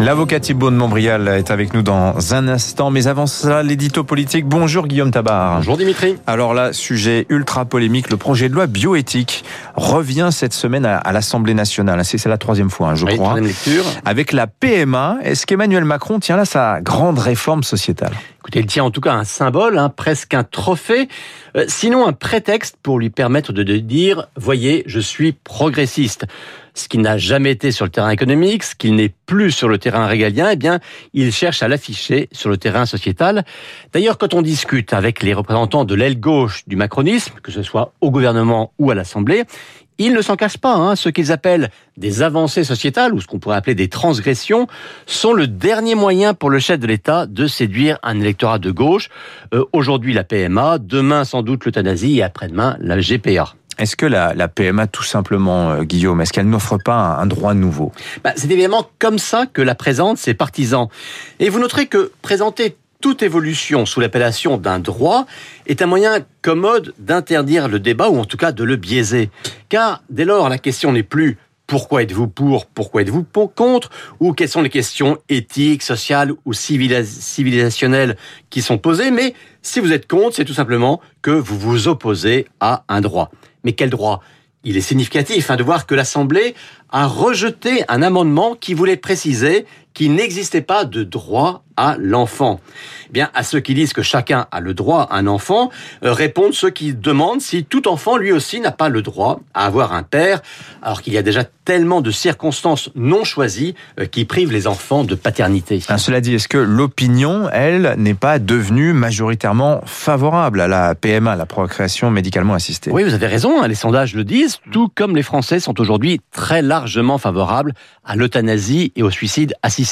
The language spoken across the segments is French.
L'avocat Thibault de Montbrial est avec nous dans un instant, mais avant cela, l'édito politique. Bonjour Guillaume Tabar. Bonjour Dimitri. Alors là, sujet ultra polémique, le projet de loi bioéthique revient cette semaine à, l'Assemblée nationale. C'est la troisième fois, hein, je crois. lecture. Avec la PMA, est-ce qu'Emmanuel Macron tient là sa grande réforme sociétale? Écoutez, il tient en tout cas un symbole, hein, presque un trophée, euh, sinon un prétexte pour lui permettre de dire, voyez, je suis progressiste ce qui n'a jamais été sur le terrain économique, ce qu'il n'est plus sur le terrain régalien, eh bien, il cherche à l'afficher sur le terrain sociétal. D'ailleurs, quand on discute avec les représentants de l'aile gauche du macronisme, que ce soit au gouvernement ou à l'Assemblée, ils ne s'en cachent pas. Hein. Ce qu'ils appellent des avancées sociétales, ou ce qu'on pourrait appeler des transgressions, sont le dernier moyen pour le chef de l'État de séduire un électorat de gauche. Euh, aujourd'hui la PMA, demain sans doute l'euthanasie et après-demain la GPA. Est-ce que la, PMA, tout simplement, euh, Guillaume, est-ce qu'elle n'offre pas un, droit nouveau bah, C'est évidemment comme ça que la présente ses partisans. Et vous noterez que présenter toute évolution sous l'appellation d'un droit est un moyen commode d'interdire le débat ou en tout cas de le biaiser. Car dès lors, la question n'est plus pourquoi êtes-vous pour, pourquoi êtes-vous contre, ou quelles sont les questions éthiques, sociales ou civilisationnelles qui sont posées, mais si vous êtes contre, c'est tout simplement que vous vous opposez à un droit. Mais quel droit? Il est significatif hein, de voir que l'Assemblée a rejeté un amendement qui voulait préciser qu'il n'existait pas de droit à l'enfant. Eh bien, à ceux qui disent que chacun a le droit à un enfant, euh, répondent ceux qui demandent si tout enfant, lui aussi, n'a pas le droit à avoir un père, alors qu'il y a déjà tellement de circonstances non choisies euh, qui privent les enfants de paternité. Ah, cela dit, est-ce que l'opinion, elle, n'est pas devenue majoritairement favorable à la PMA, la procréation médicalement assistée? Oui, vous avez raison, hein, les sondages le disent, tout comme les Français sont aujourd'hui très largement favorables à l'euthanasie et au suicide assisté.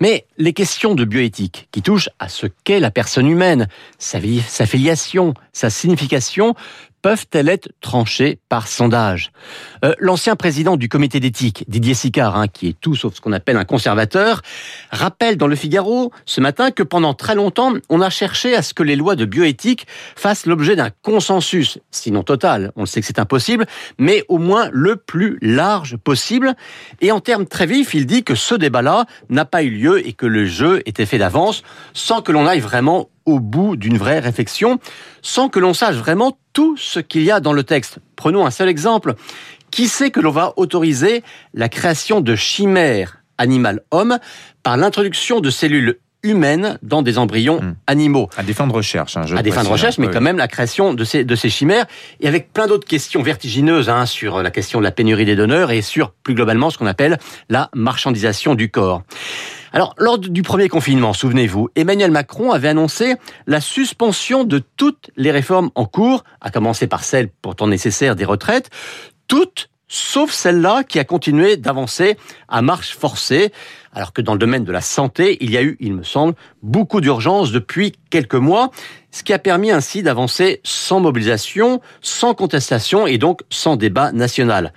Mais les questions de bioéthique qui touchent à ce qu'est la personne humaine, sa, filiation, sa signification, peuvent-elles être tranchées par sondage euh, L'ancien président du comité d'éthique, Didier Sicard, hein, qui est tout sauf ce qu'on appelle un conservateur, rappelle dans le Figaro ce matin que pendant très longtemps, on a cherché à ce que les lois de bioéthique fassent l'objet d'un consensus, sinon total, on le sait que c'est impossible, mais au moins le plus large possible. Et en termes très vifs, il dit que ce débat-là n'a pas eu lieu et que le jeu était fait d'avance, sans que l'on aille vraiment au bout d'une vraie réflexion, sans que l'on sache vraiment tout ce qu'il y a dans le texte. Prenons un seul exemple. Qui sait que l'on va autoriser la création de chimères animal-homme par l'introduction de cellules humaines dans des embryons hmm. animaux. À des fins de recherche. Hein, à des fins de recherche, mais quand même la création de ces, de ces chimères, et avec plein d'autres questions vertigineuses hein, sur la question de la pénurie des donneurs et sur plus globalement ce qu'on appelle la marchandisation du corps. Alors, lors du premier confinement, souvenez-vous, Emmanuel Macron avait annoncé la suspension de toutes les réformes en cours, à commencer par celle pourtant nécessaire des retraites, toutes sauf celle-là qui a continué d'avancer à marche forcée, alors que dans le domaine de la santé, il y a eu, il me semble, beaucoup d'urgences depuis quelques mois, ce qui a permis ainsi d'avancer sans mobilisation, sans contestation et donc sans débat national.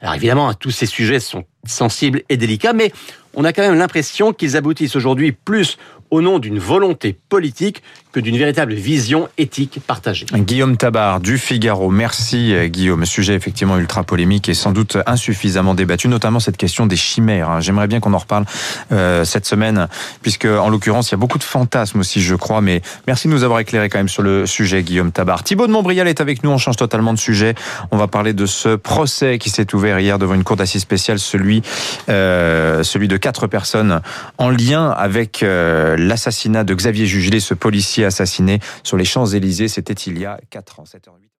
Alors évidemment, tous ces sujets sont sensibles et délicats, mais on a quand même l'impression qu'ils aboutissent aujourd'hui plus au nom d'une volonté politique que d'une véritable vision éthique partagée. Guillaume Tabar du Figaro. Merci Guillaume. Sujet effectivement ultra polémique et sans doute insuffisamment débattu, notamment cette question des chimères. Hein. J'aimerais bien qu'on en reparle euh, cette semaine, puisque en l'occurrence il y a beaucoup de fantasmes aussi, je crois. Mais merci de nous avoir éclairé quand même sur le sujet, Guillaume Tabar. Thibaut de Montbrial est avec nous. On change totalement de sujet. On va parler de ce procès qui s'est ouvert hier devant une cour d'assises spéciale, celui euh, celui de quatre personnes en lien avec euh, l'assassinat de Xavier Jugelé, ce policier assassiné sur les Champs-Élysées. C'était il y a 4 ans, 7 h 08